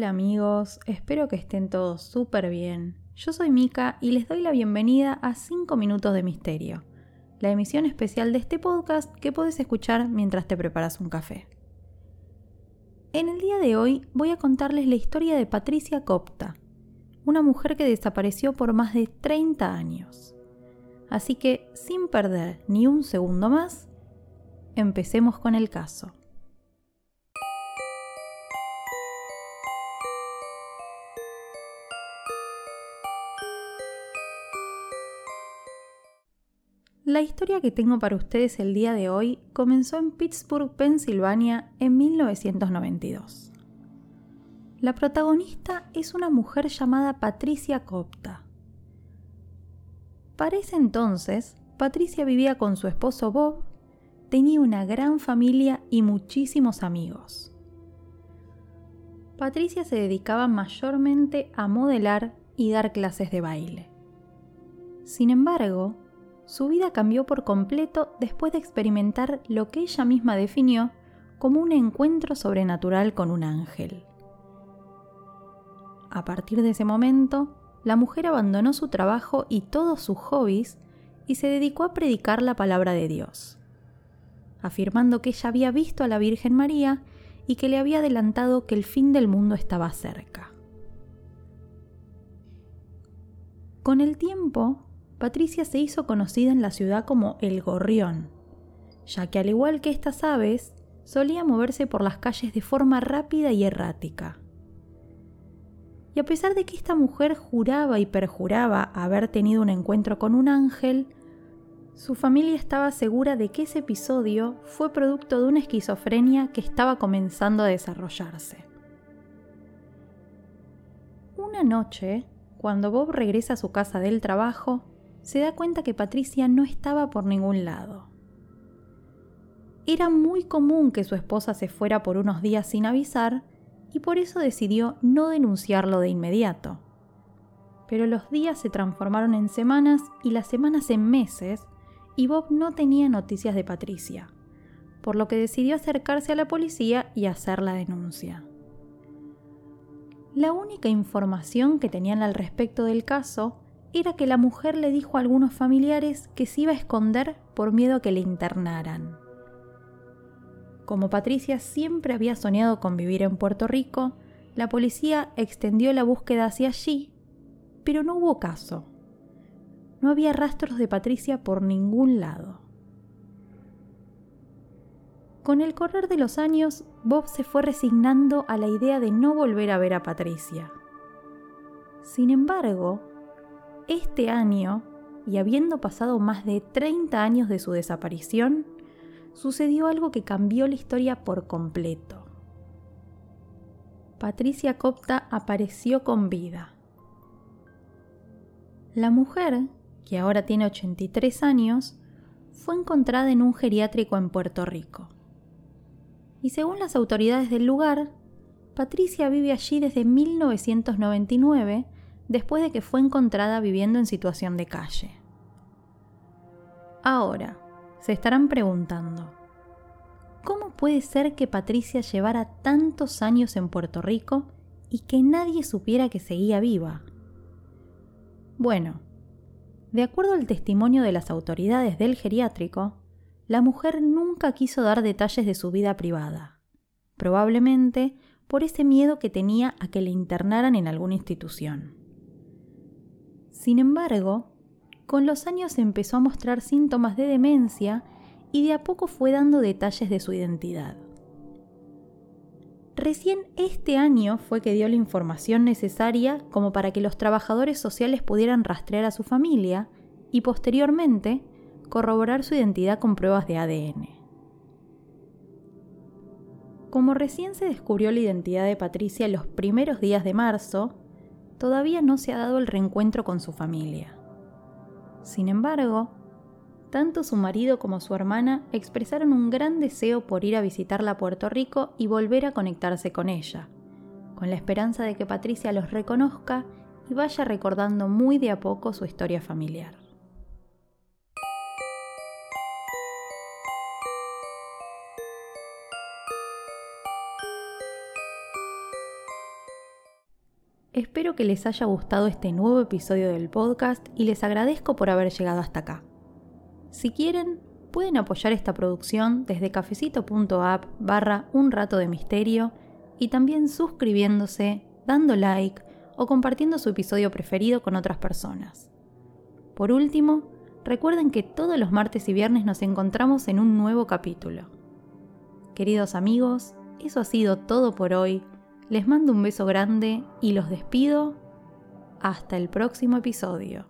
Hola, amigos, espero que estén todos súper bien. Yo soy Mika y les doy la bienvenida a 5 Minutos de Misterio, la emisión especial de este podcast que puedes escuchar mientras te preparas un café. En el día de hoy voy a contarles la historia de Patricia Copta, una mujer que desapareció por más de 30 años. Así que, sin perder ni un segundo más, empecemos con el caso. La historia que tengo para ustedes el día de hoy comenzó en Pittsburgh, Pensilvania, en 1992. La protagonista es una mujer llamada Patricia Copta. Para ese entonces, Patricia vivía con su esposo Bob, tenía una gran familia y muchísimos amigos. Patricia se dedicaba mayormente a modelar y dar clases de baile. Sin embargo, su vida cambió por completo después de experimentar lo que ella misma definió como un encuentro sobrenatural con un ángel. A partir de ese momento, la mujer abandonó su trabajo y todos sus hobbies y se dedicó a predicar la palabra de Dios, afirmando que ella había visto a la Virgen María y que le había adelantado que el fin del mundo estaba cerca. Con el tiempo, Patricia se hizo conocida en la ciudad como el Gorrión, ya que al igual que estas aves, solía moverse por las calles de forma rápida y errática. Y a pesar de que esta mujer juraba y perjuraba haber tenido un encuentro con un ángel, su familia estaba segura de que ese episodio fue producto de una esquizofrenia que estaba comenzando a desarrollarse. Una noche, cuando Bob regresa a su casa del trabajo, se da cuenta que Patricia no estaba por ningún lado. Era muy común que su esposa se fuera por unos días sin avisar y por eso decidió no denunciarlo de inmediato. Pero los días se transformaron en semanas y las semanas en meses y Bob no tenía noticias de Patricia, por lo que decidió acercarse a la policía y hacer la denuncia. La única información que tenían al respecto del caso era que la mujer le dijo a algunos familiares que se iba a esconder por miedo a que le internaran. Como Patricia siempre había soñado con vivir en Puerto Rico, la policía extendió la búsqueda hacia allí, pero no hubo caso. No había rastros de Patricia por ningún lado. Con el correr de los años, Bob se fue resignando a la idea de no volver a ver a Patricia. Sin embargo, este año, y habiendo pasado más de 30 años de su desaparición, sucedió algo que cambió la historia por completo. Patricia Copta apareció con vida. La mujer, que ahora tiene 83 años, fue encontrada en un geriátrico en Puerto Rico. Y según las autoridades del lugar, Patricia vive allí desde 1999 después de que fue encontrada viviendo en situación de calle. Ahora, se estarán preguntando, ¿cómo puede ser que Patricia llevara tantos años en Puerto Rico y que nadie supiera que seguía viva? Bueno, de acuerdo al testimonio de las autoridades del geriátrico, la mujer nunca quiso dar detalles de su vida privada, probablemente por ese miedo que tenía a que le internaran en alguna institución. Sin embargo, con los años empezó a mostrar síntomas de demencia y de a poco fue dando detalles de su identidad. Recién este año fue que dio la información necesaria como para que los trabajadores sociales pudieran rastrear a su familia y posteriormente corroborar su identidad con pruebas de ADN. Como recién se descubrió la identidad de Patricia en los primeros días de marzo, todavía no se ha dado el reencuentro con su familia. Sin embargo, tanto su marido como su hermana expresaron un gran deseo por ir a visitarla a Puerto Rico y volver a conectarse con ella, con la esperanza de que Patricia los reconozca y vaya recordando muy de a poco su historia familiar. Espero que les haya gustado este nuevo episodio del podcast y les agradezco por haber llegado hasta acá. Si quieren, pueden apoyar esta producción desde cafecito.app barra un rato de misterio y también suscribiéndose, dando like o compartiendo su episodio preferido con otras personas. Por último, recuerden que todos los martes y viernes nos encontramos en un nuevo capítulo. Queridos amigos, eso ha sido todo por hoy. Les mando un beso grande y los despido. Hasta el próximo episodio.